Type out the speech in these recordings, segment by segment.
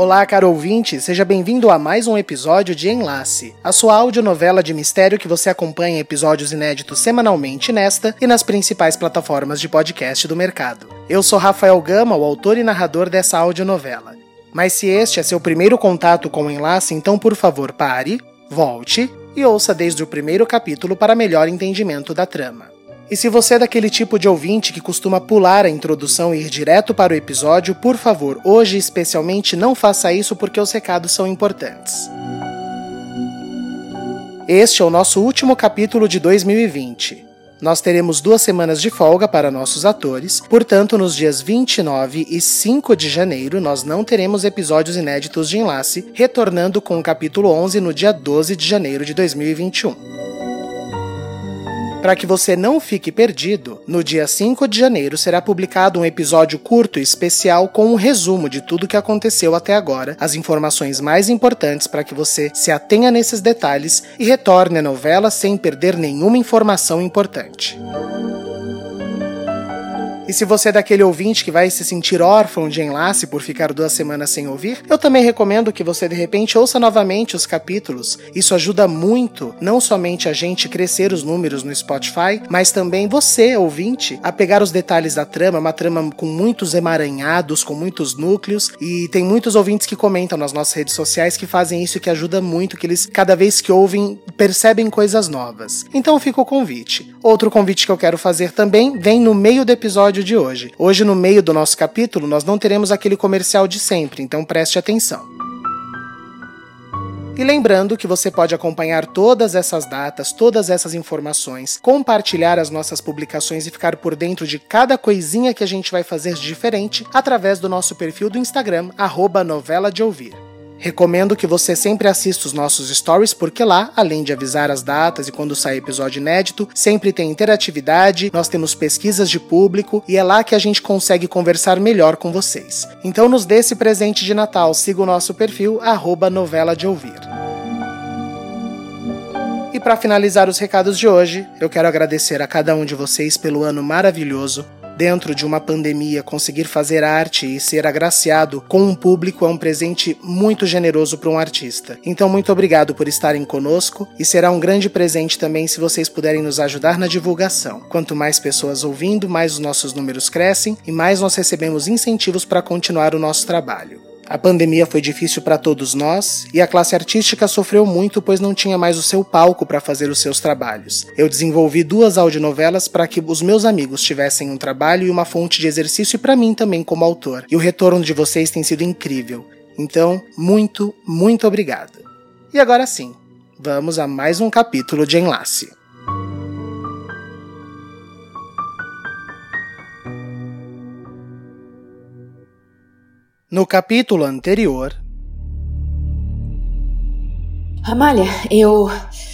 Olá, caro ouvinte, seja bem-vindo a mais um episódio de Enlace, a sua audionovela de mistério que você acompanha episódios inéditos semanalmente nesta e nas principais plataformas de podcast do mercado. Eu sou Rafael Gama, o autor e narrador dessa audionovela. Mas se este é seu primeiro contato com o Enlace, então por favor pare, volte e ouça desde o primeiro capítulo para melhor entendimento da trama. E se você é daquele tipo de ouvinte que costuma pular a introdução e ir direto para o episódio, por favor, hoje especialmente não faça isso porque os recados são importantes. Este é o nosso último capítulo de 2020. Nós teremos duas semanas de folga para nossos atores, portanto, nos dias 29 e 5 de janeiro nós não teremos episódios inéditos de enlace, retornando com o capítulo 11 no dia 12 de janeiro de 2021. Para que você não fique perdido, no dia 5 de janeiro será publicado um episódio curto e especial com um resumo de tudo que aconteceu até agora, as informações mais importantes para que você se atenha nesses detalhes e retorne à novela sem perder nenhuma informação importante. E se você é daquele ouvinte que vai se sentir órfão de enlace por ficar duas semanas sem ouvir, eu também recomendo que você de repente ouça novamente os capítulos. Isso ajuda muito, não somente a gente crescer os números no Spotify, mas também você, ouvinte, a pegar os detalhes da trama, uma trama com muitos emaranhados, com muitos núcleos, e tem muitos ouvintes que comentam nas nossas redes sociais que fazem isso que ajuda muito, que eles cada vez que ouvem percebem coisas novas. Então fica o convite. Outro convite que eu quero fazer também vem no meio do episódio episódio de hoje. Hoje, no meio do nosso capítulo, nós não teremos aquele comercial de sempre, então preste atenção. E lembrando que você pode acompanhar todas essas datas, todas essas informações, compartilhar as nossas publicações e ficar por dentro de cada coisinha que a gente vai fazer diferente através do nosso perfil do Instagram, novela de ouvir. Recomendo que você sempre assista os nossos stories, porque lá, além de avisar as datas e quando sai episódio inédito, sempre tem interatividade, nós temos pesquisas de público e é lá que a gente consegue conversar melhor com vocês. Então nos dê esse presente de Natal, siga o nosso perfil, arroba novela de ouvir. E para finalizar os recados de hoje, eu quero agradecer a cada um de vocês pelo ano maravilhoso, dentro de uma pandemia, conseguir fazer arte e ser agraciado com um público é um presente muito generoso para um artista. Então, muito obrigado por estarem conosco e será um grande presente também se vocês puderem nos ajudar na divulgação. Quanto mais pessoas ouvindo, mais os nossos números crescem e mais nós recebemos incentivos para continuar o nosso trabalho. A pandemia foi difícil para todos nós e a classe artística sofreu muito pois não tinha mais o seu palco para fazer os seus trabalhos. Eu desenvolvi duas audionovelas para que os meus amigos tivessem um trabalho e uma fonte de exercício e para mim também como autor. E o retorno de vocês tem sido incrível. Então, muito, muito obrigado. E agora sim, vamos a mais um capítulo de Enlace. No capítulo anterior. Amália, eu.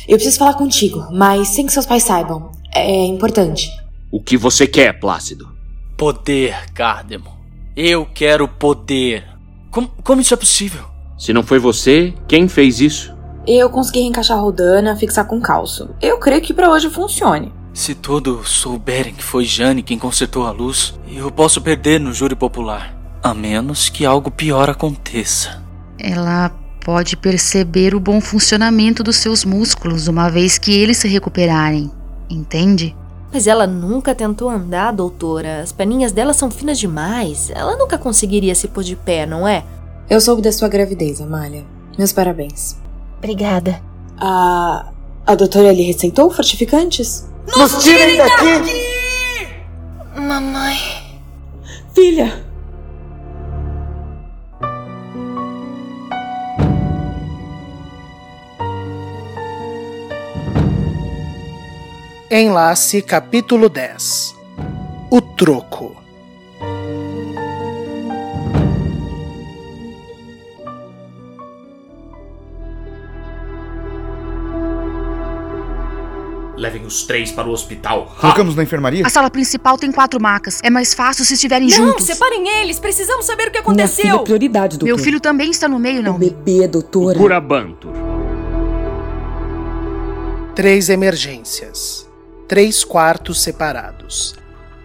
Eu preciso falar contigo, mas sem que seus pais saibam. É importante. O que você quer, Plácido? Poder, Cardemo. Eu quero poder. Como, como isso é possível? Se não foi você, quem fez isso? Eu consegui reencaixar a rodana, fixar com calço. Eu creio que para hoje funcione. Se todos souberem que foi Jane quem consertou a luz, eu posso perder no júri popular. A menos que algo pior aconteça. Ela pode perceber o bom funcionamento dos seus músculos uma vez que eles se recuperarem, entende? Mas ela nunca tentou andar, doutora. As perninhas dela são finas demais. Ela nunca conseguiria se pôr de pé, não é? Eu soube da sua gravidez, Amália. Meus parabéns. Obrigada. A. A doutora lhe receitou fortificantes? Nos tirem daqui! Mamãe. Filha! Enlace capítulo 10 O Troco Levem os três para o hospital. Colocamos na enfermaria? A sala principal tem quatro macas. É mais fácil se estiverem não, juntos. Não, separem eles. Precisamos saber o que aconteceu. Minha filha é prioridade, doutor. Meu filho também está no meio, não? O bebê, doutora. Curabantur. Três emergências. Três quartos separados.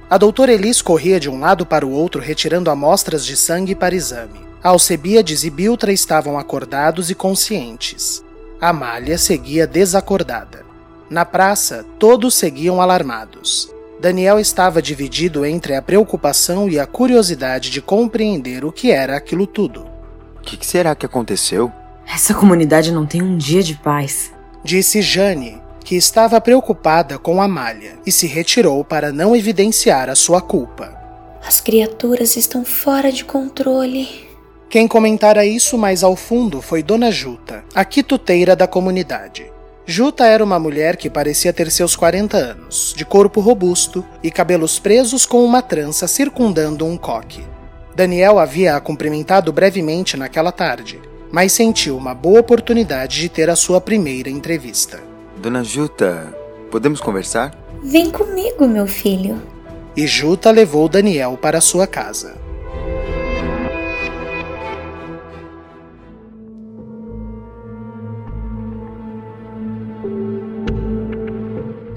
A doutora Elis corria de um lado para o outro retirando amostras de sangue para exame. Alcebiades e Biltra estavam acordados e conscientes. Amália seguia desacordada. Na praça, todos seguiam alarmados. Daniel estava dividido entre a preocupação e a curiosidade de compreender o que era aquilo tudo. O que, que será que aconteceu? Essa comunidade não tem um dia de paz. Disse Jane, que estava preocupada com Amália e se retirou para não evidenciar a sua culpa. As criaturas estão fora de controle. Quem comentara isso mais ao fundo foi Dona Juta, a quituteira da comunidade. Juta era uma mulher que parecia ter seus 40 anos, de corpo robusto e cabelos presos com uma trança circundando um coque. Daniel havia a cumprimentado brevemente naquela tarde, mas sentiu uma boa oportunidade de ter a sua primeira entrevista. Dona Juta, podemos conversar? Vem comigo, meu filho. E Juta levou Daniel para sua casa.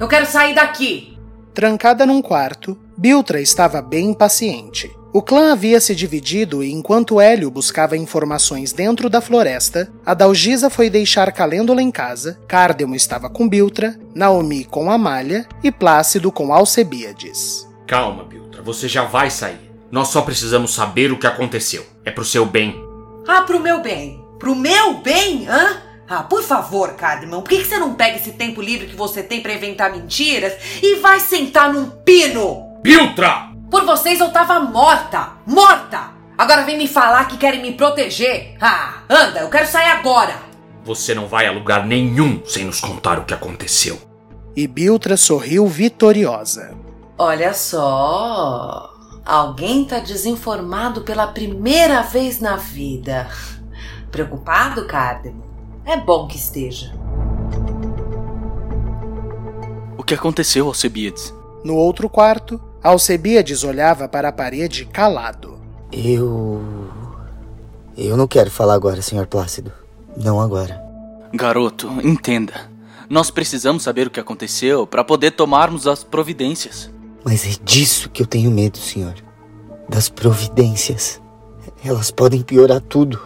Eu quero sair daqui! Trancada num quarto, Biltra estava bem impaciente. O clã havia se dividido e enquanto Hélio buscava informações dentro da floresta, Adalgisa foi deixar Calêndula em casa, Cárdemo estava com Biltra, Naomi com Amália e Plácido com Alcebíades. Calma, Biltra, você já vai sair. Nós só precisamos saber o que aconteceu. É pro seu bem. Ah, pro meu bem. Pro meu bem, hã? Ah, por favor, Cadman, por que que você não pega esse tempo livre que você tem pra inventar mentiras e vai sentar num pino? Biltra! Por vocês eu tava morta! Morta! Agora vem me falar que querem me proteger? Ah, anda, eu quero sair agora! Você não vai a lugar nenhum sem nos contar o que aconteceu. E Biltra sorriu vitoriosa. Olha só. Alguém tá desinformado pela primeira vez na vida. Preocupado, Cardemo? É bom que esteja. O que aconteceu, Alcebiades? No outro quarto, Alcebíades olhava para a parede calado. Eu. Eu não quero falar agora, Sr. Plácido. Não agora. Garoto, entenda. Nós precisamos saber o que aconteceu para poder tomarmos as providências. Mas é disso que eu tenho medo, senhor. Das providências. Elas podem piorar tudo.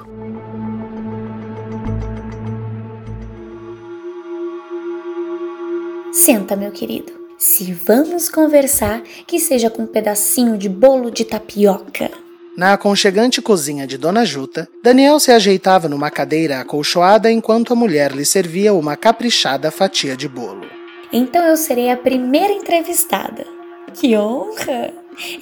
Senta, meu querido. Se vamos conversar, que seja com um pedacinho de bolo de tapioca. Na aconchegante cozinha de Dona Juta, Daniel se ajeitava numa cadeira acolchoada enquanto a mulher lhe servia uma caprichada fatia de bolo. Então eu serei a primeira entrevistada. Que honra!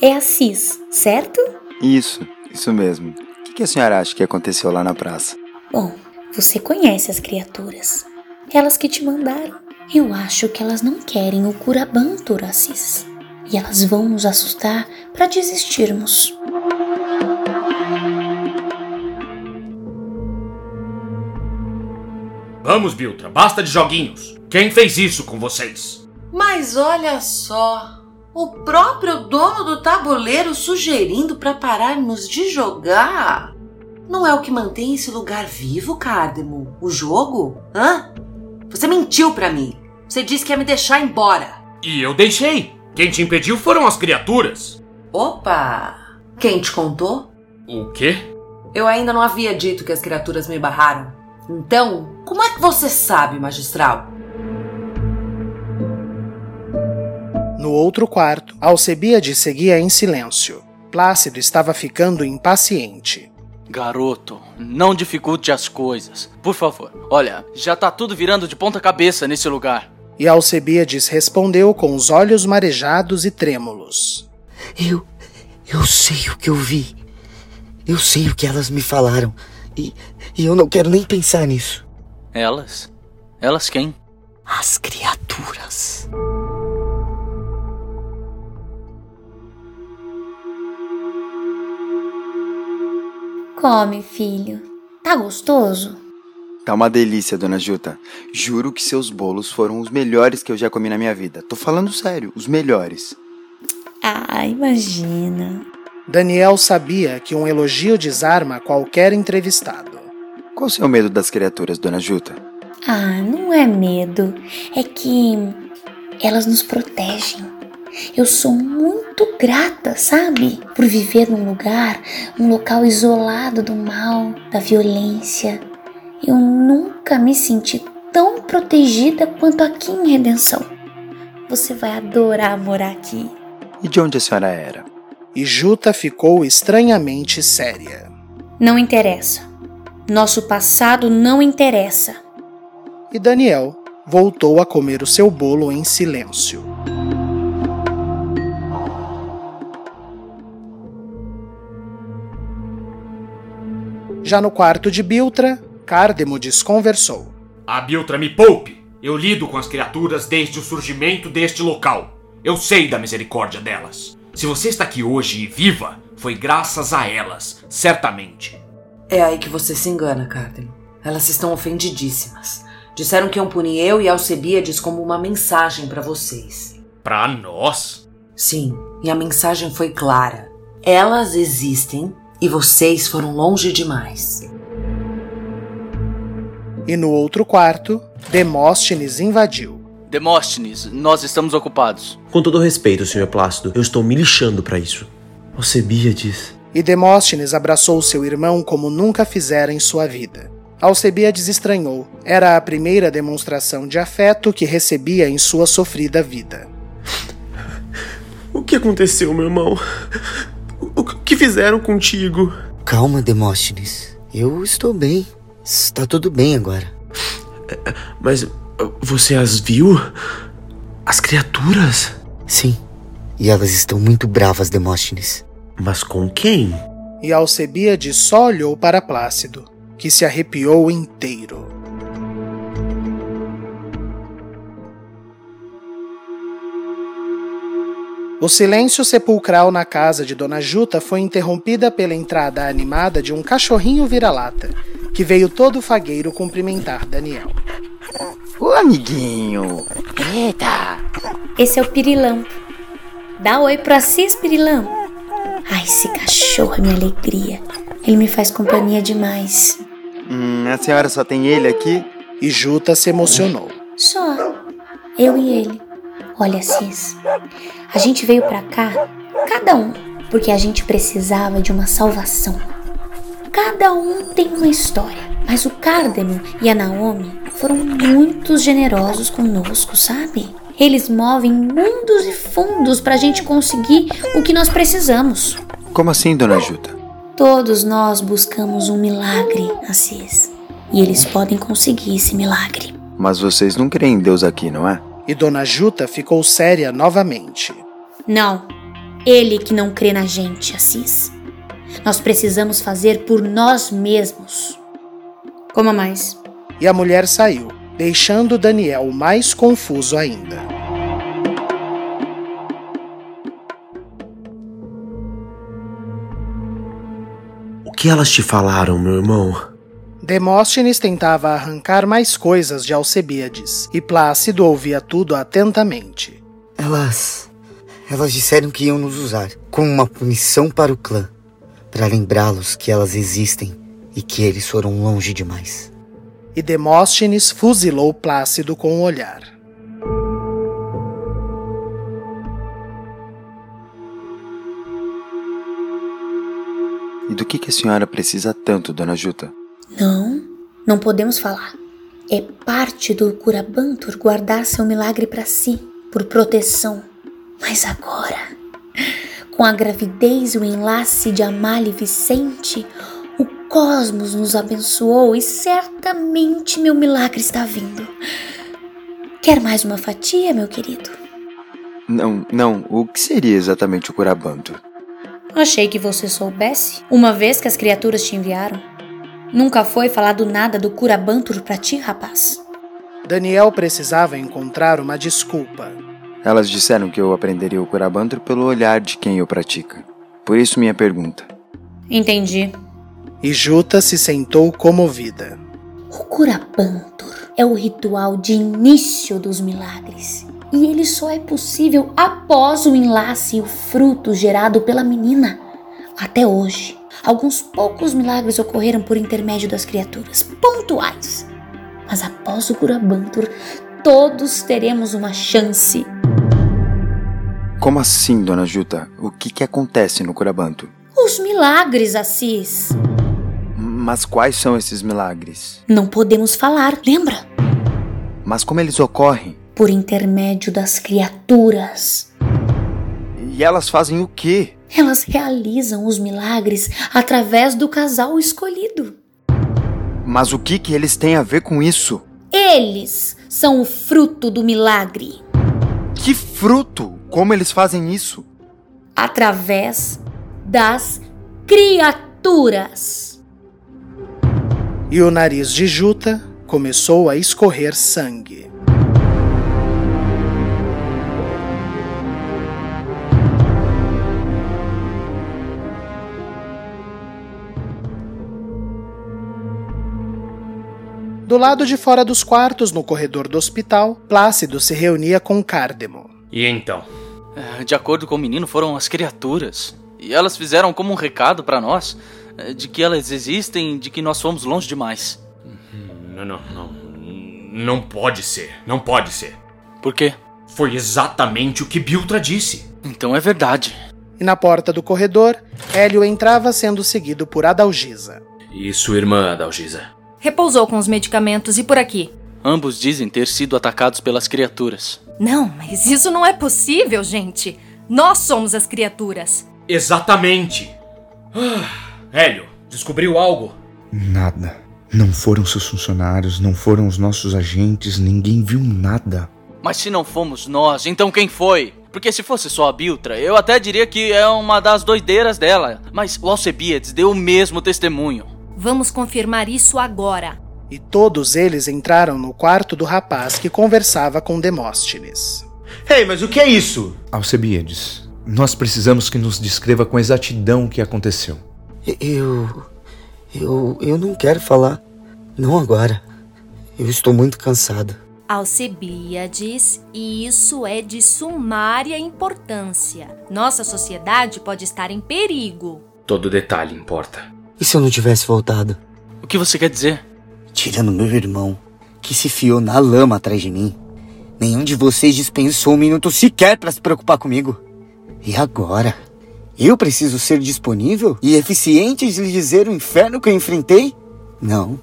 É a Cis, certo? Isso, isso mesmo. O que a senhora acha que aconteceu lá na praça? Bom, você conhece as criaturas. Elas que te mandaram. Eu acho que elas não querem o Curabantur, Assis. E elas vão nos assustar para desistirmos. Vamos, Biltra, basta de joguinhos. Quem fez isso com vocês? Mas olha só, o próprio dono do tabuleiro sugerindo para pararmos de jogar. Não é o que mantém esse lugar vivo, Cardemo? O jogo? Hã? Você mentiu para mim. Você disse que ia me deixar embora. E eu deixei. Quem te impediu foram as criaturas. Opa! Quem te contou? O quê? Eu ainda não havia dito que as criaturas me barraram. Então, como é que você sabe, magistral? No outro quarto, Alcebíades seguia em silêncio. Plácido estava ficando impaciente. Garoto, não dificulte as coisas. Por favor. Olha, já tá tudo virando de ponta cabeça nesse lugar. E Alcebíades respondeu com os olhos marejados e trêmulos. Eu. Eu sei o que eu vi. Eu sei o que elas me falaram. E, e eu não quero nem pensar nisso. Elas? Elas quem? As criaturas. Come, filho. Tá gostoso? Tá uma delícia, dona Juta. Juro que seus bolos foram os melhores que eu já comi na minha vida. Tô falando sério, os melhores. Ah, imagina. Daniel sabia que um elogio desarma qualquer entrevistado. Qual o seu medo das criaturas, dona Juta? Ah, não é medo. É que elas nos protegem. Eu sou muito grata, sabe? Por viver num lugar, um local isolado do mal, da violência. Eu nunca me senti tão protegida quanto aqui em Redenção. Você vai adorar morar aqui. E de onde a senhora era? E Juta ficou estranhamente séria. Não interessa. Nosso passado não interessa. E Daniel voltou a comer o seu bolo em silêncio. Já no quarto de Biltra, Cardemo desconversou. A Biltra me poupe! Eu lido com as criaturas desde o surgimento deste local. Eu sei da misericórdia delas. Se você está aqui hoje e viva, foi graças a elas, certamente. É aí que você se engana, Cardemo. Elas estão ofendidíssimas. Disseram que iam punir eu e Alcebiades como uma mensagem para vocês. Pra nós? Sim, e a mensagem foi clara. Elas existem e vocês foram longe demais. E no outro quarto, Demóstenes invadiu. Demóstenes, nós estamos ocupados. Com todo respeito, Sr. Plácido, eu estou me lixando para isso. Alcebiades. E Demóstenes abraçou seu irmão como nunca fizera em sua vida. Alcebiades estranhou. Era a primeira demonstração de afeto que recebia em sua sofrida vida. O que aconteceu, meu irmão? O que fizeram contigo? Calma, Demóstenes. Eu estou bem. Está tudo bem agora. Mas você as viu? As criaturas? Sim. E elas estão muito bravas, Demóstenes. Mas com quem? E Alcebiades só olhou para Plácido, que se arrepiou inteiro. O silêncio sepulcral na casa de Dona Juta foi interrompida pela entrada animada de um cachorrinho vira-lata, que veio todo fagueiro cumprimentar Daniel. Ô amiguinho! Eita! Esse é o Pirilampo. Dá oi pro Assis, Pirilampo. Ai, esse cachorro é minha alegria. Ele me faz companhia demais. Hum, a senhora só tem ele aqui? E Juta se emocionou. Só. Eu e ele. Olha, Cis, a gente veio pra cá, cada um, porque a gente precisava de uma salvação. Cada um tem uma história, mas o Cardemo e a Naomi foram muito generosos conosco, sabe? Eles movem mundos e fundos pra gente conseguir o que nós precisamos. Como assim, dona Juta? Todos nós buscamos um milagre, Assis. E eles podem conseguir esse milagre. Mas vocês não creem em Deus aqui, não é? E Dona Juta ficou séria novamente. Não, ele que não crê na gente, Assis. Nós precisamos fazer por nós mesmos. Coma mais. E a mulher saiu, deixando Daniel mais confuso ainda. O que elas te falaram, meu irmão? Demóstenes tentava arrancar mais coisas de Alcebiades, e Plácido ouvia tudo atentamente. Elas. Elas disseram que iam nos usar como uma punição para o clã, para lembrá-los que elas existem e que eles foram longe demais. E Demóstenes fuzilou Plácido com o olhar. E do que, que a senhora precisa tanto, dona Juta? Não, não podemos falar. É parte do Curabantur guardar seu milagre para si, por proteção. Mas agora, com a gravidez e o enlace de Amália e Vicente, o cosmos nos abençoou e certamente meu milagre está vindo. Quer mais uma fatia, meu querido? Não, não. O que seria exatamente o Curabantur? Achei que você soubesse, uma vez que as criaturas te enviaram. Nunca foi falado nada do Curabantur pra ti, rapaz. Daniel precisava encontrar uma desculpa. Elas disseram que eu aprenderia o Curabantur pelo olhar de quem o pratica. Por isso minha pergunta. Entendi. E Juta se sentou comovida. O Curabantur é o ritual de início dos milagres. E ele só é possível após o enlace e o fruto gerado pela menina. Até hoje, alguns poucos milagres ocorreram por intermédio das criaturas, pontuais. Mas após o Curabantur, todos teremos uma chance. Como assim, dona Juta? O que, que acontece no Curabanto? Os milagres, Assis. Mas quais são esses milagres? Não podemos falar, lembra? Mas como eles ocorrem? Por intermédio das criaturas. E elas fazem o quê? Elas realizam os milagres através do casal escolhido. Mas o que que eles têm a ver com isso? Eles são o fruto do milagre. Que fruto? Como eles fazem isso? Através das criaturas. E o nariz de Juta começou a escorrer sangue. Do lado de fora dos quartos, no corredor do hospital, Plácido se reunia com Cardemo. E então? É, de acordo com o menino, foram as criaturas. E elas fizeram como um recado para nós é, de que elas existem, de que nós fomos longe demais. Não, não, não. Não pode ser. Não pode ser. Por quê? Foi exatamente o que Biltra disse. Então é verdade. E na porta do corredor, Hélio entrava sendo seguido por Adalgisa. E sua irmã, Adalgisa? Repousou com os medicamentos e por aqui. Ambos dizem ter sido atacados pelas criaturas. Não, mas isso não é possível, gente. Nós somos as criaturas. Exatamente. Ah, Hélio, descobriu algo? Nada. Não foram seus funcionários, não foram os nossos agentes, ninguém viu nada. Mas se não fomos nós, então quem foi? Porque se fosse só a Biltra, eu até diria que é uma das doideiras dela. Mas o Alcebiades deu o mesmo testemunho. Vamos confirmar isso agora. E todos eles entraram no quarto do rapaz que conversava com Demóstenes. Ei, hey, mas o que é isso? Alcebiades, nós precisamos que nos descreva com exatidão o que aconteceu. Eu. Eu. Eu não quero falar. Não agora. Eu estou muito cansado. Alcebiades, e isso é de sumária importância. Nossa sociedade pode estar em perigo. Todo detalhe importa. E se eu não tivesse voltado? O que você quer dizer? Tirando meu irmão, que se fiou na lama atrás de mim. Nenhum de vocês dispensou um minuto sequer para se preocupar comigo. E agora? Eu preciso ser disponível e eficiente de lhe dizer o inferno que eu enfrentei? Não,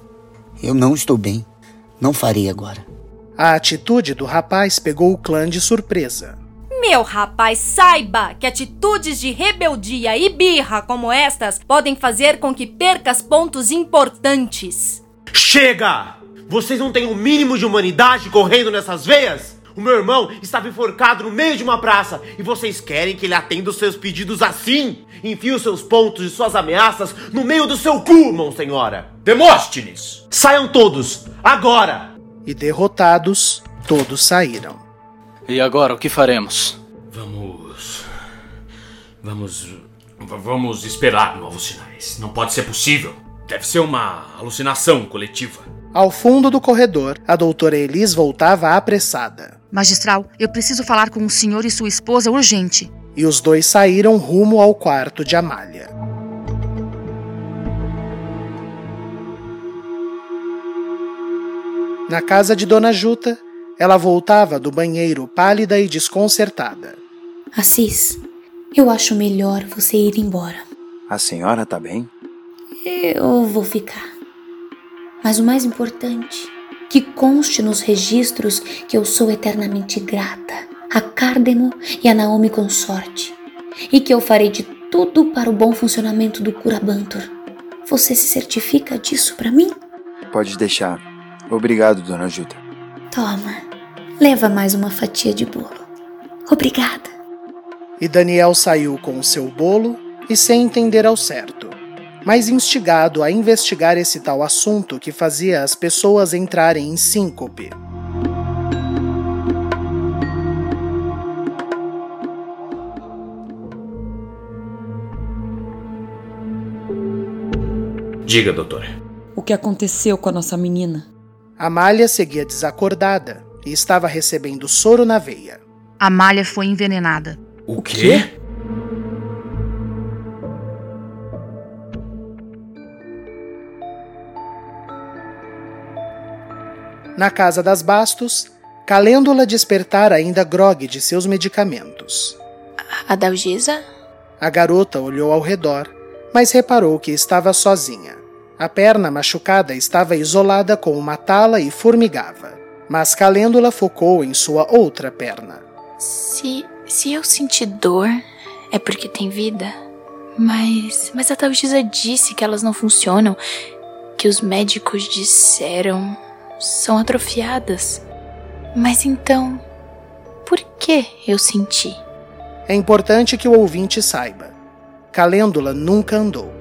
eu não estou bem. Não farei agora. A atitude do rapaz pegou o clã de surpresa. Meu rapaz, saiba que atitudes de rebeldia e birra como estas podem fazer com que percas pontos importantes. Chega! Vocês não têm o um mínimo de humanidade correndo nessas veias? O meu irmão estava enforcado no meio de uma praça e vocês querem que ele atenda os seus pedidos assim? Enfie os seus pontos e suas ameaças no meio do seu cu, mão senhora! Demóstenes! Saiam todos, agora! E derrotados, todos saíram. E agora o que faremos? Vamos. Vamos. Vamos esperar novos sinais. Não pode ser possível. Deve ser uma alucinação coletiva. Ao fundo do corredor, a doutora Elis voltava apressada. Magistral, eu preciso falar com o senhor e sua esposa urgente. E os dois saíram rumo ao quarto de Amália. Na casa de Dona Juta, ela voltava do banheiro pálida e desconcertada. Assis, eu acho melhor você ir embora. A senhora tá bem? Eu vou ficar. Mas o mais importante, que conste nos registros que eu sou eternamente grata a Cardemo e a Naomi Consorte, e que eu farei de tudo para o bom funcionamento do Curabantur. Você se certifica disso para mim? Pode deixar. Obrigado, dona Juta. Toma, leva mais uma fatia de bolo. Obrigada. E Daniel saiu com o seu bolo e sem entender ao certo, mas instigado a investigar esse tal assunto que fazia as pessoas entrarem em síncope. Diga, doutor. o que aconteceu com a nossa menina. Amália seguia desacordada e estava recebendo soro na veia. Amália foi envenenada. O quê? Na casa das Bastos, Calêndula despertara ainda grogue de seus medicamentos. A Dalgisa? A garota olhou ao redor, mas reparou que estava sozinha. A perna machucada estava isolada com uma tala e formigava, mas Calêndula focou em sua outra perna. Se, se eu sentir dor, é porque tem vida. Mas, mas a Dalgisa disse que elas não funcionam, que os médicos disseram são atrofiadas. Mas então, por que eu senti? É importante que o ouvinte saiba. Calêndula nunca andou.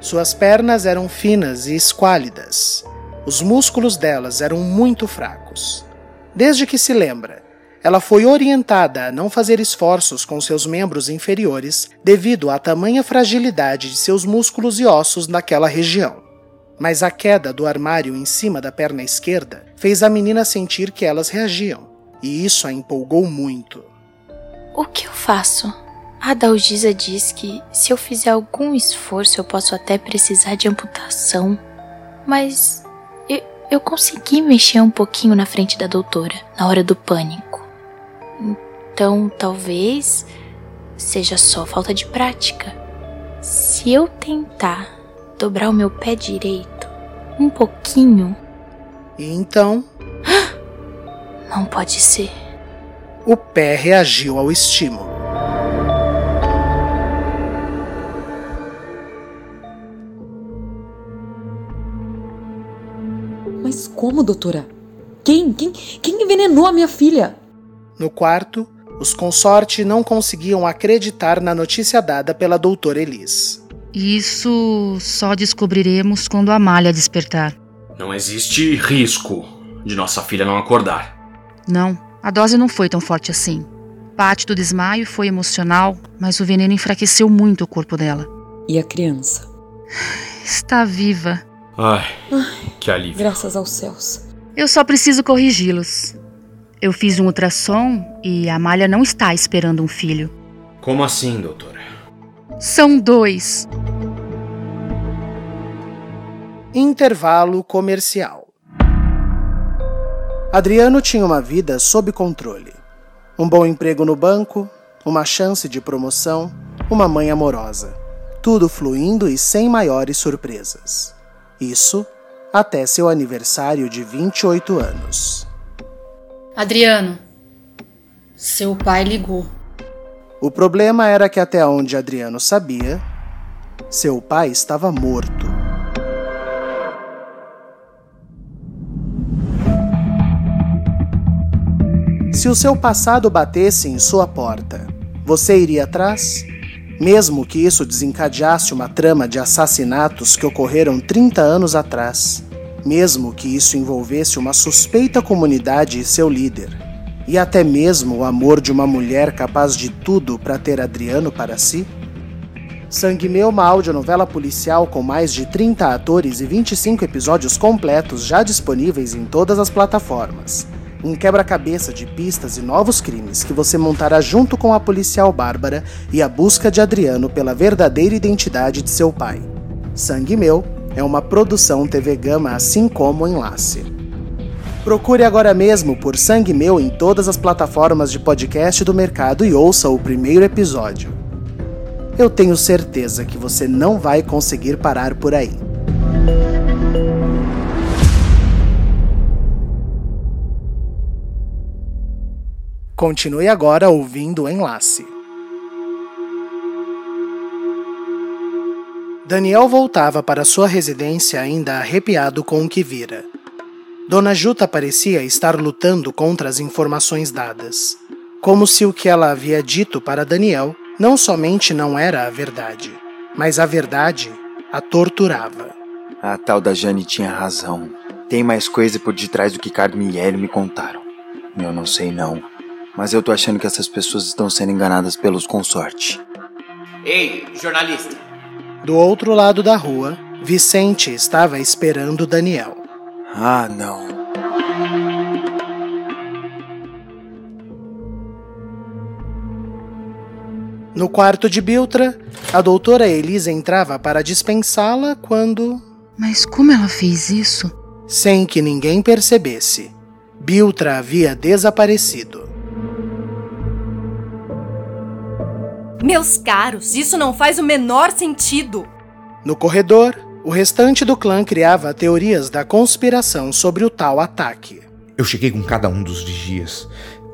Suas pernas eram finas e esquálidas. Os músculos delas eram muito fracos. Desde que se lembra, ela foi orientada a não fazer esforços com seus membros inferiores devido à tamanha fragilidade de seus músculos e ossos naquela região. Mas a queda do armário em cima da perna esquerda fez a menina sentir que elas reagiam, e isso a empolgou muito. O que eu faço? A Dalgisa diz que se eu fizer algum esforço eu posso até precisar de amputação. Mas eu, consegui mexer um pouquinho na frente da doutora, na hora do pânico. Então talvez seja só falta de prática. Se eu tentar dobrar o meu pé direito um pouquinho. E então. Não pode ser. O pé reagiu ao estímulo. Mas como, doutora? Quem? Quem, quem envenenou a minha filha? No quarto, os consorte não conseguiam acreditar na notícia dada pela doutora Elis. Isso só descobriremos quando a Amália despertar. Não existe risco de nossa filha não acordar. Não, a dose não foi tão forte assim. Parte do desmaio foi emocional, mas o veneno enfraqueceu muito o corpo dela. E a criança? Está viva. Ai, que alívio. Graças aos céus. Eu só preciso corrigi-los. Eu fiz um ultrassom e a Amália não está esperando um filho. Como assim, doutora? São dois. Intervalo comercial. Adriano tinha uma vida sob controle. Um bom emprego no banco, uma chance de promoção, uma mãe amorosa. Tudo fluindo e sem maiores surpresas. Isso até seu aniversário de 28 anos. Adriano, seu pai ligou. O problema era que, até onde Adriano sabia, seu pai estava morto. Se o seu passado batesse em sua porta, você iria atrás? Mesmo que isso desencadeasse uma trama de assassinatos que ocorreram 30 anos atrás, mesmo que isso envolvesse uma suspeita comunidade e seu líder, e até mesmo o amor de uma mulher capaz de tudo para ter Adriano para si? Sangue Meu, uma audionovela policial com mais de 30 atores e 25 episódios completos já disponíveis em todas as plataformas. Um quebra-cabeça de pistas e novos crimes que você montará junto com a policial Bárbara e a busca de Adriano pela verdadeira identidade de seu pai. Sangue Meu é uma produção TV Gama assim como Enlace. Procure agora mesmo por Sangue Meu em todas as plataformas de podcast do mercado e ouça o primeiro episódio. Eu tenho certeza que você não vai conseguir parar por aí. Continue agora ouvindo o enlace. Daniel voltava para sua residência ainda arrepiado com o que vira. Dona Juta parecia estar lutando contra as informações dadas, como se o que ela havia dito para Daniel não somente não era a verdade, mas a verdade a torturava. A tal da Jane tinha razão. Tem mais coisa por detrás do que Carmen Hélio me contaram. Eu não sei não. Mas eu tô achando que essas pessoas estão sendo enganadas pelos consorte. Ei, jornalista. Do outro lado da rua, Vicente estava esperando Daniel. Ah, não. No quarto de Biltra, a doutora Elisa entrava para dispensá-la quando. Mas como ela fez isso? Sem que ninguém percebesse, Biltra havia desaparecido. Meus caros, isso não faz o menor sentido. No corredor, o restante do clã criava teorias da conspiração sobre o tal ataque. Eu cheguei com cada um dos vigias.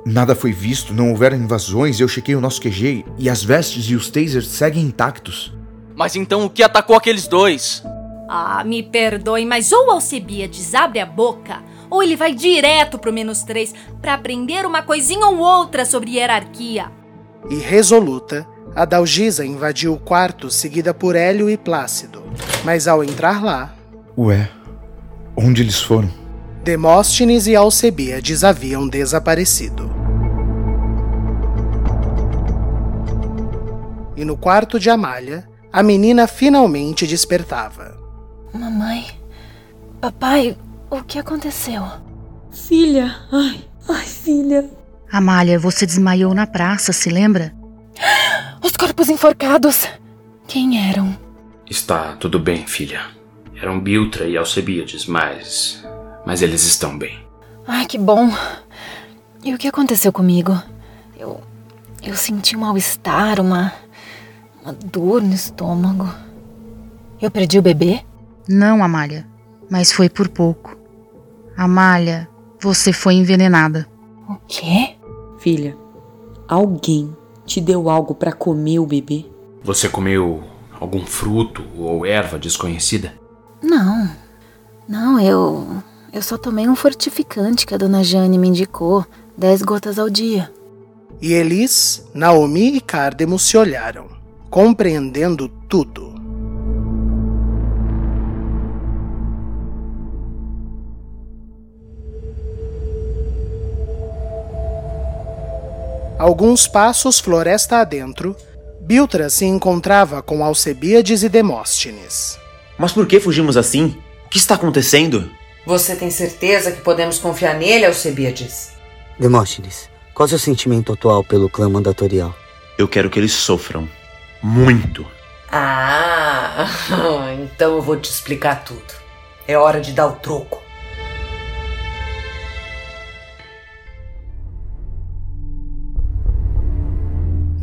Nada foi visto, não houveram invasões, eu chequei o nosso QG e as vestes e os tasers seguem intactos. Mas então o que atacou aqueles dois? Ah, me perdoe, mas ou Alcebiades abre a boca, ou ele vai direto pro menos 3 para aprender uma coisinha ou outra sobre hierarquia. E a Dalgisa invadiu o quarto seguida por Hélio e Plácido. Mas ao entrar lá. Ué, onde eles foram? Demóstenes e Alcebiades haviam desaparecido. E no quarto de Amália, a menina finalmente despertava. Mamãe, papai, o que aconteceu? Filha, ai, ai, filha. Amália, você desmaiou na praça, se lembra? Os corpos enforcados. Quem eram? Está tudo bem, filha. Eram Biltra e Alcebiades, mas. Mas eles estão bem. Ai, que bom. E o que aconteceu comigo? Eu. Eu senti um mal-estar, uma. uma dor no estômago. Eu perdi o bebê? Não, Amália. Mas foi por pouco. Amália, você foi envenenada. O quê? Filha, alguém te deu algo para comer o bebê? Você comeu algum fruto ou erva desconhecida? Não. Não, eu. Eu só tomei um fortificante que a dona Jane me indicou, dez gotas ao dia. E Elis, Naomi e Cardemo se olharam, compreendendo tudo. Alguns passos floresta adentro, Biltra se encontrava com Alcebiades e Demóstenes. Mas por que fugimos assim? O que está acontecendo? Você tem certeza que podemos confiar nele, Alcebiades? Demóstenes, qual seu sentimento atual pelo clã mandatorial? Eu quero que eles sofram. Muito. Ah, então eu vou te explicar tudo. É hora de dar o troco.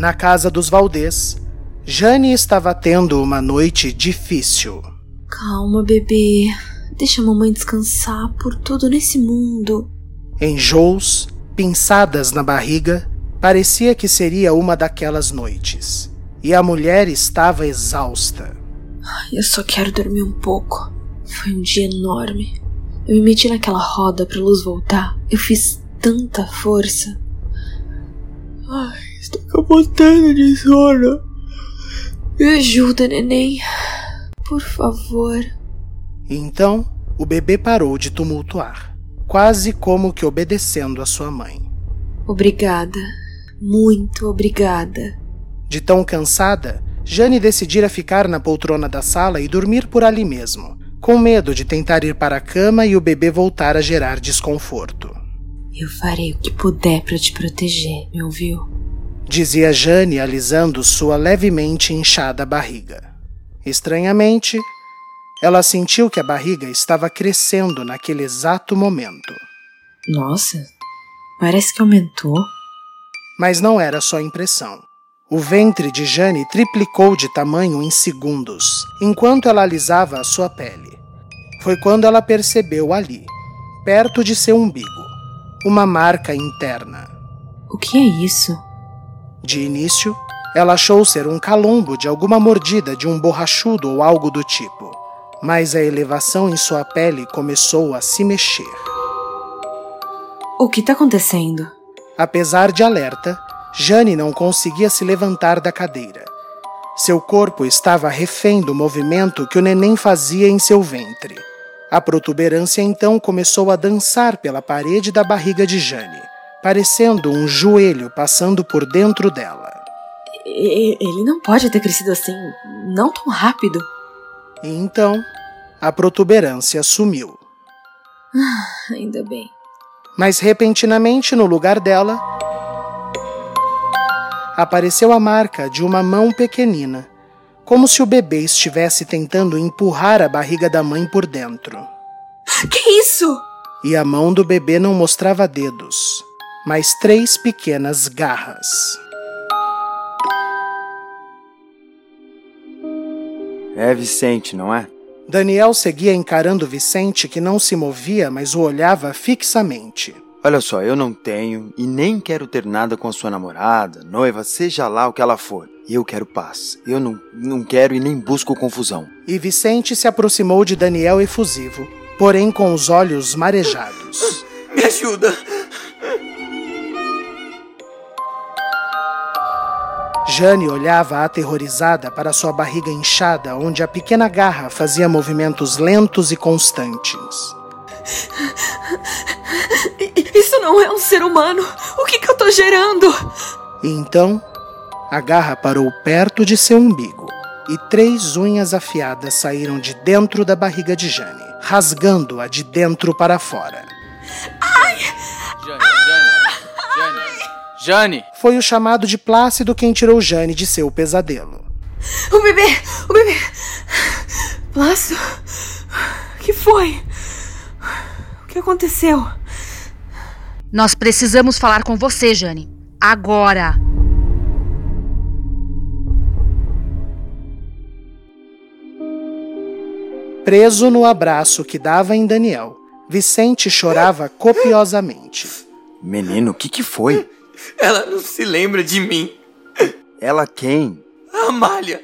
Na casa dos Valdez, Jane estava tendo uma noite difícil. Calma, bebê. Deixa a mamãe descansar por tudo nesse mundo. Enjoos, pinçadas na barriga, parecia que seria uma daquelas noites. E a mulher estava exausta. Eu só quero dormir um pouco. Foi um dia enorme. Eu me meti naquela roda pra luz voltar. Eu fiz tanta força. Ai, estou capotando de sono. Me ajuda, neném. Por favor. Então, o bebê parou de tumultuar, quase como que obedecendo a sua mãe. Obrigada. Muito obrigada. De tão cansada, Jane decidira ficar na poltrona da sala e dormir por ali mesmo, com medo de tentar ir para a cama e o bebê voltar a gerar desconforto. Eu farei o que puder para te proteger, me ouviu? Dizia Jane alisando sua levemente inchada barriga. Estranhamente, ela sentiu que a barriga estava crescendo naquele exato momento. Nossa, parece que aumentou. Mas não era só impressão. O ventre de Jane triplicou de tamanho em segundos, enquanto ela alisava a sua pele. Foi quando ela percebeu ali, perto de seu umbigo, uma marca interna. O que é isso? De início, ela achou ser um calombo de alguma mordida de um borrachudo ou algo do tipo, mas a elevação em sua pele começou a se mexer. O que está acontecendo? Apesar de alerta, Jane não conseguia se levantar da cadeira. Seu corpo estava refém do movimento que o neném fazia em seu ventre. A protuberância então começou a dançar pela parede da barriga de Jane, parecendo um joelho passando por dentro dela. Ele não pode ter crescido assim, não tão rápido. E então, a protuberância sumiu. Ah, ainda bem. Mas repentinamente, no lugar dela, apareceu a marca de uma mão pequenina, como se o bebê estivesse tentando empurrar a barriga da mãe por dentro. Que isso? E a mão do bebê não mostrava dedos, mas três pequenas garras. É Vicente, não é? Daniel seguia encarando Vicente, que não se movia, mas o olhava fixamente. Olha só, eu não tenho e nem quero ter nada com a sua namorada, noiva, seja lá o que ela for. Eu quero paz. Eu não, não quero e nem busco confusão. E Vicente se aproximou de Daniel efusivo, porém com os olhos marejados. Me ajuda! Jane olhava aterrorizada para sua barriga inchada, onde a pequena garra fazia movimentos lentos e constantes. Isso não é um ser humano! O que, que eu tô gerando? E então, a garra parou perto de seu umbigo e três unhas afiadas saíram de dentro da barriga de Jane, rasgando-a de dentro para fora. Ai! Jane, Jane, Jane, Jane! Foi o chamado de Plácido quem tirou Jane de seu pesadelo. O bebê! O bebê! Plácido? O que foi? O que aconteceu? Nós precisamos falar com você, Jane. Agora! Preso no abraço que dava em Daniel, Vicente chorava copiosamente. Menino, o que que foi? Ela não se lembra de mim. Ela quem? A Amália.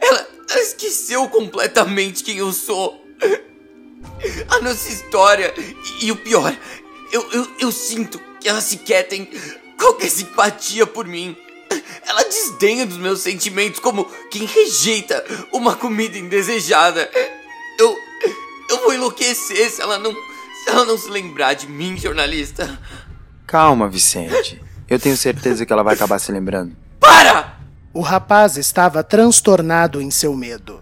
Ela esqueceu completamente quem eu sou. A nossa história. E, e o pior, eu, eu, eu sinto que ela sequer tem qualquer simpatia por mim. Ela desdenha dos meus sentimentos como quem rejeita uma comida indesejada. Eu. Eu vou enlouquecer se ela não. Se ela não se lembrar de mim, jornalista. Calma, Vicente. Eu tenho certeza que ela vai acabar se lembrando. Para! O rapaz estava transtornado em seu medo.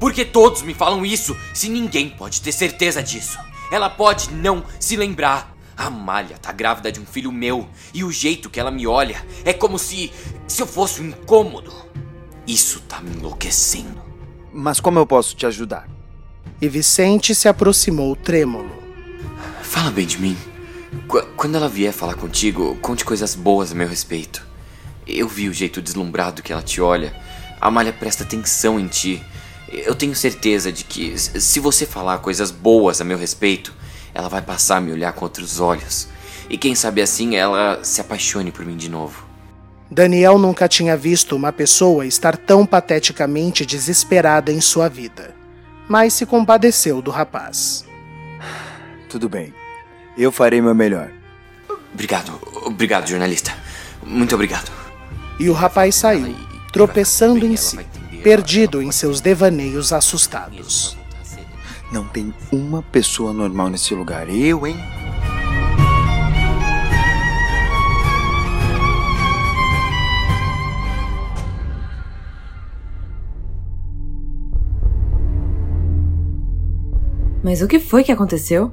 Porque todos me falam isso, se ninguém pode ter certeza disso. Ela pode não se lembrar. A Amália tá grávida de um filho meu e o jeito que ela me olha é como se se eu fosse um incômodo. Isso tá me enlouquecendo. Mas como eu posso te ajudar? E Vicente se aproximou trêmulo. Fala bem de mim. Qu quando ela vier falar contigo, conte coisas boas a meu respeito. Eu vi o jeito deslumbrado que ela te olha. A Amália presta atenção em ti. Eu tenho certeza de que, se você falar coisas boas a meu respeito, ela vai passar a me olhar com outros olhos. E quem sabe assim ela se apaixone por mim de novo. Daniel nunca tinha visto uma pessoa estar tão pateticamente desesperada em sua vida, mas se compadeceu do rapaz. Tudo bem. Eu farei meu melhor. Obrigado, obrigado, jornalista. Muito obrigado. E o rapaz saiu, tropeçando em si, perdido em seus devaneios assustados. Não tem uma pessoa normal nesse lugar. Eu, hein? Mas o que foi que aconteceu?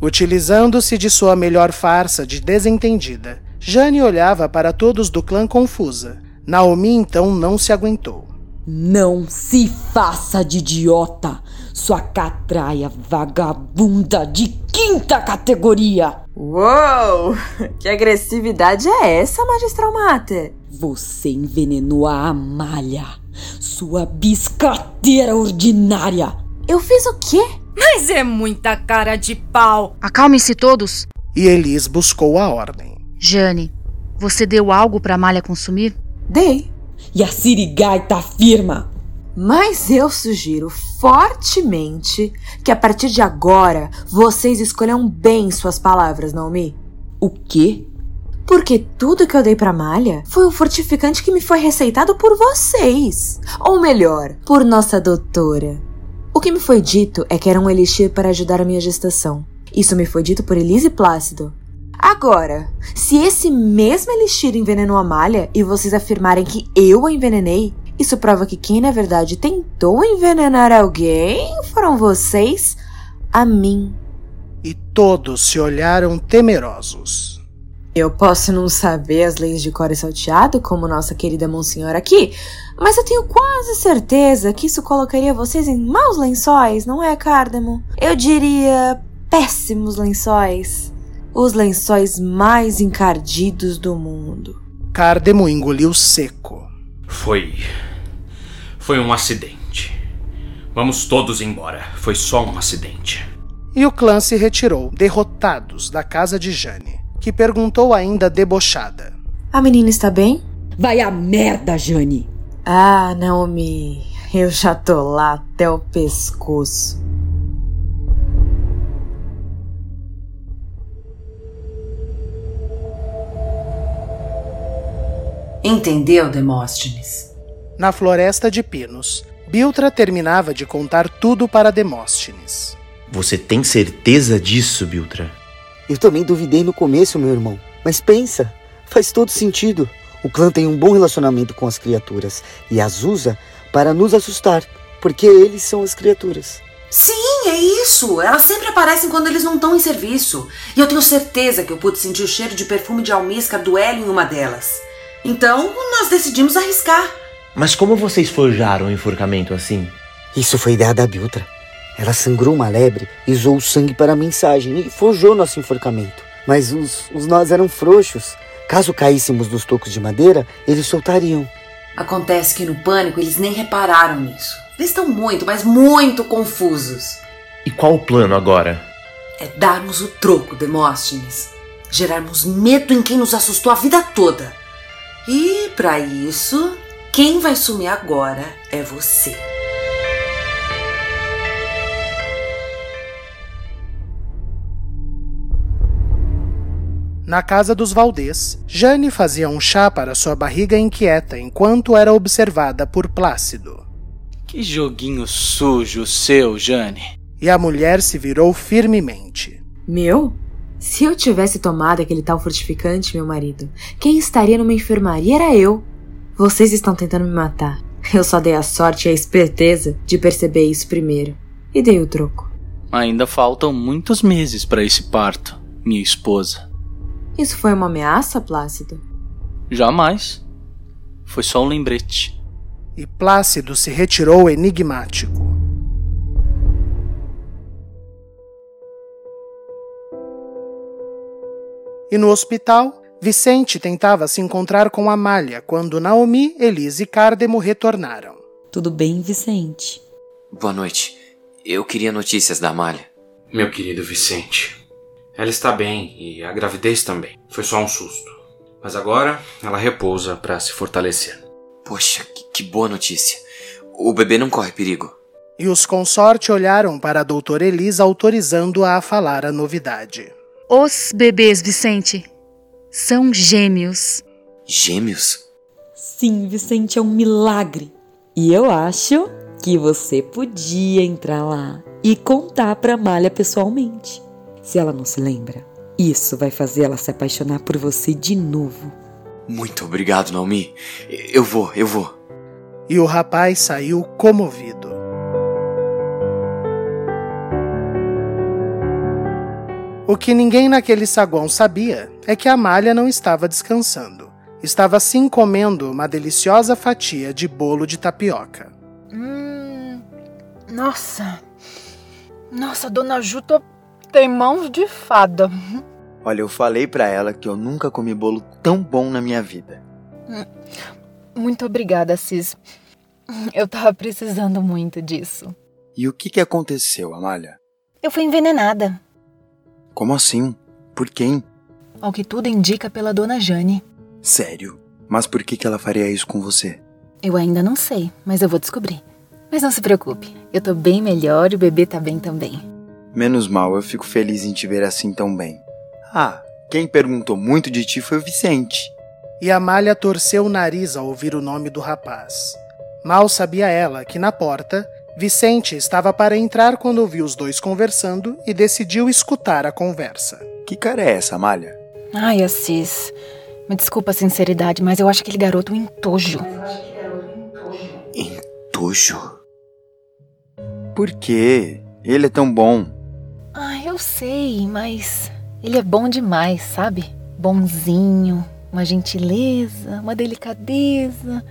Utilizando-se de sua melhor farsa de desentendida, Jane olhava para todos do clã confusa. Naomi então não se aguentou. Não se faça de idiota, sua catraia vagabunda de quinta categoria! Uou! Que agressividade é essa, Magistral Mater? Você envenenou a Amália, sua biscateira ordinária! Eu fiz o quê? Mas é muita cara de pau! Acalmem-se todos! E Elis buscou a ordem. Jane, você deu algo para Amália consumir? Dei. E a sirigaita afirma. Mas eu sugiro fortemente que a partir de agora vocês escolham bem suas palavras, Naomi. O quê? Porque tudo que eu dei pra Malha foi um fortificante que me foi receitado por vocês. Ou melhor, por nossa doutora. O que me foi dito é que era um elixir para ajudar a minha gestação. Isso me foi dito por Elise Plácido. Agora, se esse mesmo elixir envenenou a Malha e vocês afirmarem que eu a envenenei, Isso prova que quem na verdade tentou envenenar alguém foram vocês, a mim. E todos se olharam temerosos. Eu posso não saber as leis de cor e salteado, como nossa querida Monsenhora aqui, mas eu tenho quase certeza que isso colocaria vocês em maus lençóis, não é, Cardemo? Eu diria péssimos lençóis. Os lençóis mais encardidos do mundo. Cardemo engoliu seco. Foi. Foi um acidente. Vamos todos embora. Foi só um acidente. E o clã se retirou, derrotados, da casa de Jane, que perguntou ainda debochada: A menina está bem? Vai a merda, Jane! Ah, Naomi, eu já tô lá até o pescoço. Entendeu, Demóstenes? Na floresta de pinos, Biltra terminava de contar tudo para Demóstenes. Você tem certeza disso, Biltra? Eu também duvidei no começo, meu irmão. Mas pensa, faz todo sentido. O clã tem um bom relacionamento com as criaturas e as usa para nos assustar, porque eles são as criaturas. Sim, é isso. Elas sempre aparecem quando eles não estão em serviço. E eu tenho certeza que eu pude sentir o cheiro de perfume de almíscar do Hélio em uma delas. Então, nós decidimos arriscar. Mas como vocês forjaram o enforcamento assim? Isso foi ideia da Biltra. Ela sangrou uma lebre e usou o sangue para a mensagem e forjou nosso enforcamento. Mas os, os nós eram frouxos. Caso caíssemos dos tocos de madeira, eles soltariam. Acontece que no pânico eles nem repararam nisso. Eles estão muito, mas muito confusos. E qual o plano agora? É darmos o troco, Demóstenes. Gerarmos medo em quem nos assustou a vida toda. E para isso, quem vai sumir agora é você. Na casa dos Valdez, Jane fazia um chá para sua barriga inquieta enquanto era observada por Plácido. Que joguinho sujo seu, Jane. E a mulher se virou firmemente. Meu? Se eu tivesse tomado aquele tal fortificante, meu marido, quem estaria numa enfermaria era eu. Vocês estão tentando me matar. Eu só dei a sorte e a esperteza de perceber isso primeiro. E dei o troco. Ainda faltam muitos meses para esse parto, minha esposa. Isso foi uma ameaça, Plácido? Jamais. Foi só um lembrete. E Plácido se retirou enigmático. E no hospital, Vicente tentava se encontrar com Amália quando Naomi, Elise e Cardemo retornaram. Tudo bem, Vicente? Boa noite. Eu queria notícias da Amália. Meu querido Vicente, ela está bem e a gravidez também. Foi só um susto. Mas agora ela repousa para se fortalecer. Poxa, que, que boa notícia. O bebê não corre perigo. E os consorte olharam para a doutora Elisa autorizando-a a falar a novidade. Os bebês, Vicente, são gêmeos. Gêmeos? Sim, Vicente, é um milagre. E eu acho que você podia entrar lá e contar pra Malha pessoalmente. Se ela não se lembra, isso vai fazer ela se apaixonar por você de novo. Muito obrigado, Naomi. Eu vou, eu vou. E o rapaz saiu comovido. O que ninguém naquele saguão sabia é que Amália não estava descansando. Estava sim comendo uma deliciosa fatia de bolo de tapioca. Hum, nossa. Nossa, dona Juta tem mãos de fada. Olha, eu falei para ela que eu nunca comi bolo tão bom na minha vida. Muito obrigada, Cis. Eu tava precisando muito disso. E o que, que aconteceu, Amália? Eu fui envenenada. Como assim? Por quem? Ao que tudo indica pela dona Jane. Sério? Mas por que, que ela faria isso com você? Eu ainda não sei, mas eu vou descobrir. Mas não se preocupe, eu tô bem melhor e o bebê tá bem também. Menos mal, eu fico feliz em te ver assim tão bem. Ah, quem perguntou muito de ti foi o Vicente. E Amália torceu o nariz ao ouvir o nome do rapaz. Mal sabia ela que na porta, Vicente estava para entrar quando ouviu os dois conversando e decidiu escutar a conversa. Que cara é essa, Amália? Ai, Assis. Me desculpa a sinceridade, mas eu acho aquele garoto um entojo. Tuxo? Por quê? Ele é tão bom. Ah, eu sei, mas ele é bom demais, sabe? Bonzinho, uma gentileza, uma delicadeza.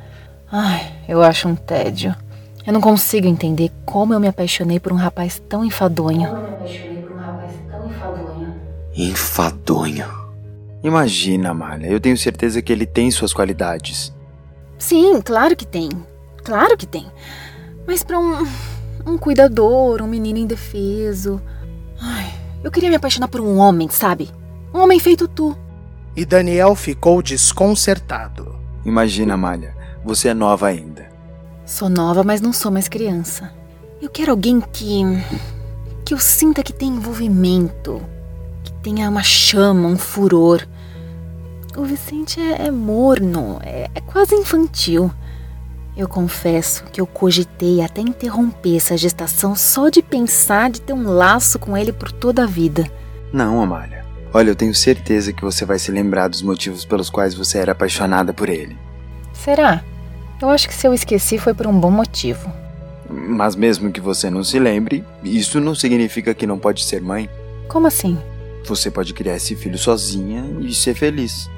Ai, eu acho um tédio. Eu não consigo entender como eu me apaixonei por um rapaz tão enfadonho. Como eu me apaixonei por um rapaz tão enfadonho. Enfadonho. Imagina, Malha, eu tenho certeza que ele tem suas qualidades. Sim, claro que tem. Claro que tem. Mas pra um, um cuidador, um menino indefeso. Eu queria me apaixonar por um homem, sabe? Um homem feito tu. E Daniel ficou desconcertado. Imagina, Malha, você é nova ainda. Sou nova, mas não sou mais criança. Eu quero alguém que. que eu sinta que tem envolvimento, que tenha uma chama, um furor. O Vicente é, é morno, é, é quase infantil. Eu confesso que eu cogitei até interromper essa gestação só de pensar de ter um laço com ele por toda a vida. Não, Amália. Olha, eu tenho certeza que você vai se lembrar dos motivos pelos quais você era apaixonada por ele. Será? Eu acho que se eu esqueci foi por um bom motivo. Mas mesmo que você não se lembre, isso não significa que não pode ser mãe. Como assim? Você pode criar esse filho sozinha e ser feliz.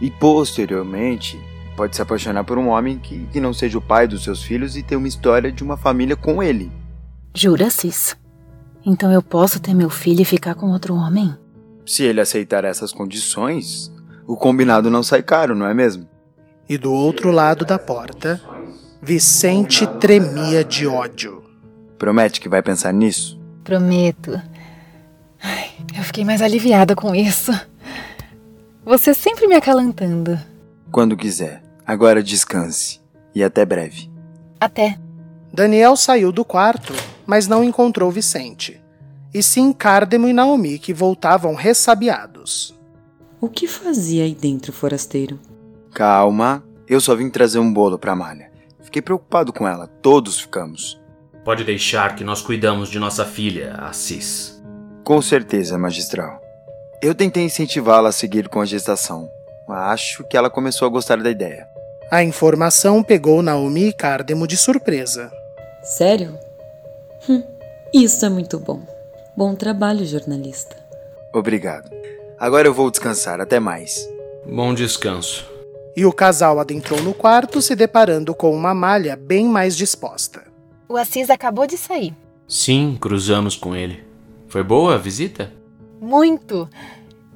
E posteriormente, pode se apaixonar por um homem que, que não seja o pai dos seus filhos e ter uma história de uma família com ele. Jura, Cis? Então eu posso ter meu filho e ficar com outro homem? Se ele aceitar essas condições, o combinado não sai caro, não é mesmo? E do outro lado da porta, Vicente tremia de ódio. Promete que vai pensar nisso? Prometo. Ai, eu fiquei mais aliviada com isso. Você sempre me acalantando. Quando quiser. Agora descanse. E até breve. Até. Daniel saiu do quarto, mas não encontrou Vicente. E sim Cárdemo e Naomi, que voltavam ressabiados. O que fazia aí dentro, forasteiro? Calma, eu só vim trazer um bolo pra Malha. Fiquei preocupado com ela, todos ficamos. Pode deixar que nós cuidamos de nossa filha, Assis. Com certeza, magistral. Eu tentei incentivá-la a seguir com a gestação. Acho que ela começou a gostar da ideia. A informação pegou Naomi e Cárdemo de surpresa. Sério? Hum, isso é muito bom. Bom trabalho, jornalista. Obrigado. Agora eu vou descansar. Até mais. Bom descanso. E o casal adentrou no quarto, se deparando com uma malha bem mais disposta. O Assis acabou de sair. Sim, cruzamos com ele. Foi boa a visita? Muito!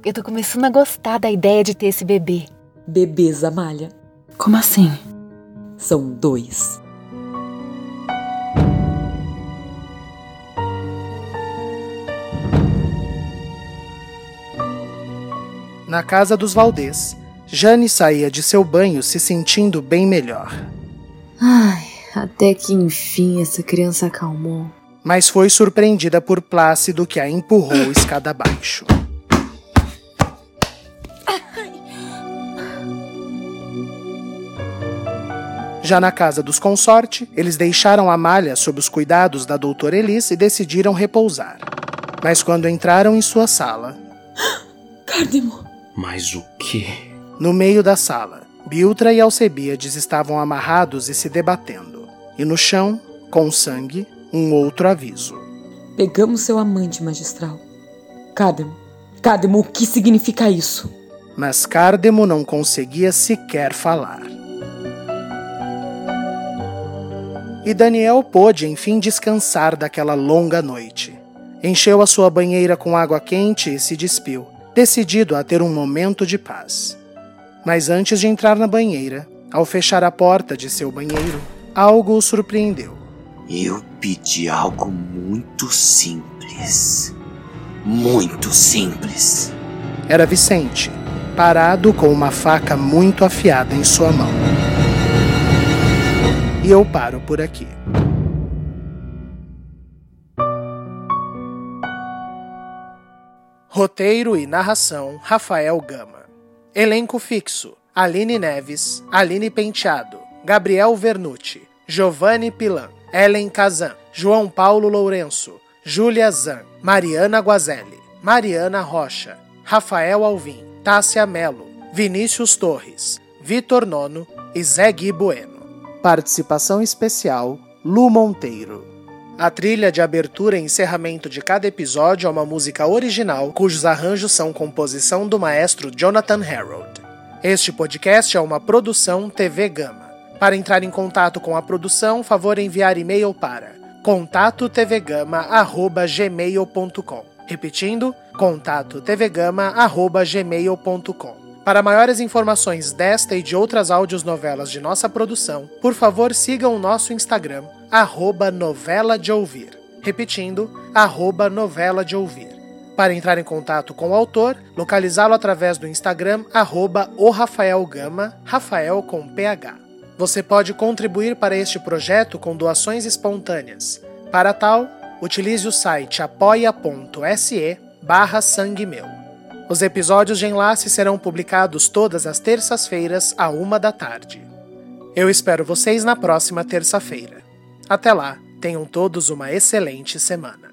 Eu tô começando a gostar da ideia de ter esse bebê. Bebês, Amália. Como assim? São dois. Na casa dos Valdez, Jane saía de seu banho se sentindo bem melhor. Ai, até que enfim essa criança acalmou. Mas foi surpreendida por Plácido que a empurrou escada abaixo. Já na casa dos consorte, eles deixaram a malha sob os cuidados da doutora Elis e decidiram repousar. Mas quando entraram em sua sala. Cárdemo! Mas o quê? No meio da sala, Biltra e Alcebiades estavam amarrados e se debatendo. E no chão, com sangue, um outro aviso. Pegamos seu amante, magistral. Cárdemo, Cárdemo, o que significa isso? Mas Cárdemo não conseguia sequer falar. E Daniel pôde enfim descansar daquela longa noite. Encheu a sua banheira com água quente e se despiu, decidido a ter um momento de paz. Mas antes de entrar na banheira, ao fechar a porta de seu banheiro, algo o surpreendeu. Eu pedi algo muito simples. Muito simples. Era Vicente, parado com uma faca muito afiada em sua mão. E eu paro por aqui. Roteiro e narração: Rafael Gama. Elenco fixo: Aline Neves, Aline Penteado, Gabriel Vernucci, Giovanni Pilan, Ellen Kazan, João Paulo Lourenço, Júlia Zan, Mariana Guazelli, Mariana Rocha, Rafael Alvim, Tássia Melo, Vinícius Torres, Vitor Nono e Zé Gui Bueno. Participação especial: Lu Monteiro. A trilha de abertura e encerramento de cada episódio é uma música original, cujos arranjos são composição do maestro Jonathan Harold. Este podcast é uma produção TV Gama. Para entrar em contato com a produção, favor enviar e-mail para contatotvgama@gmail.com. Repetindo, contatotvgama@gmail.com. Para maiores informações desta e de outras áudios-novelas de nossa produção, por favor sigam o nosso Instagram, arroba novela de ouvir. Repetindo, arroba novela de ouvir. Para entrar em contato com o autor, localizá-lo através do Instagram, arroba o Rafael Gama, Rafael com PH. Você pode contribuir para este projeto com doações espontâneas. Para tal, utilize o site apoia.se barra sangue meu. Os episódios de Enlace serão publicados todas as terças-feiras, à uma da tarde. Eu espero vocês na próxima terça-feira. Até lá, tenham todos uma excelente semana.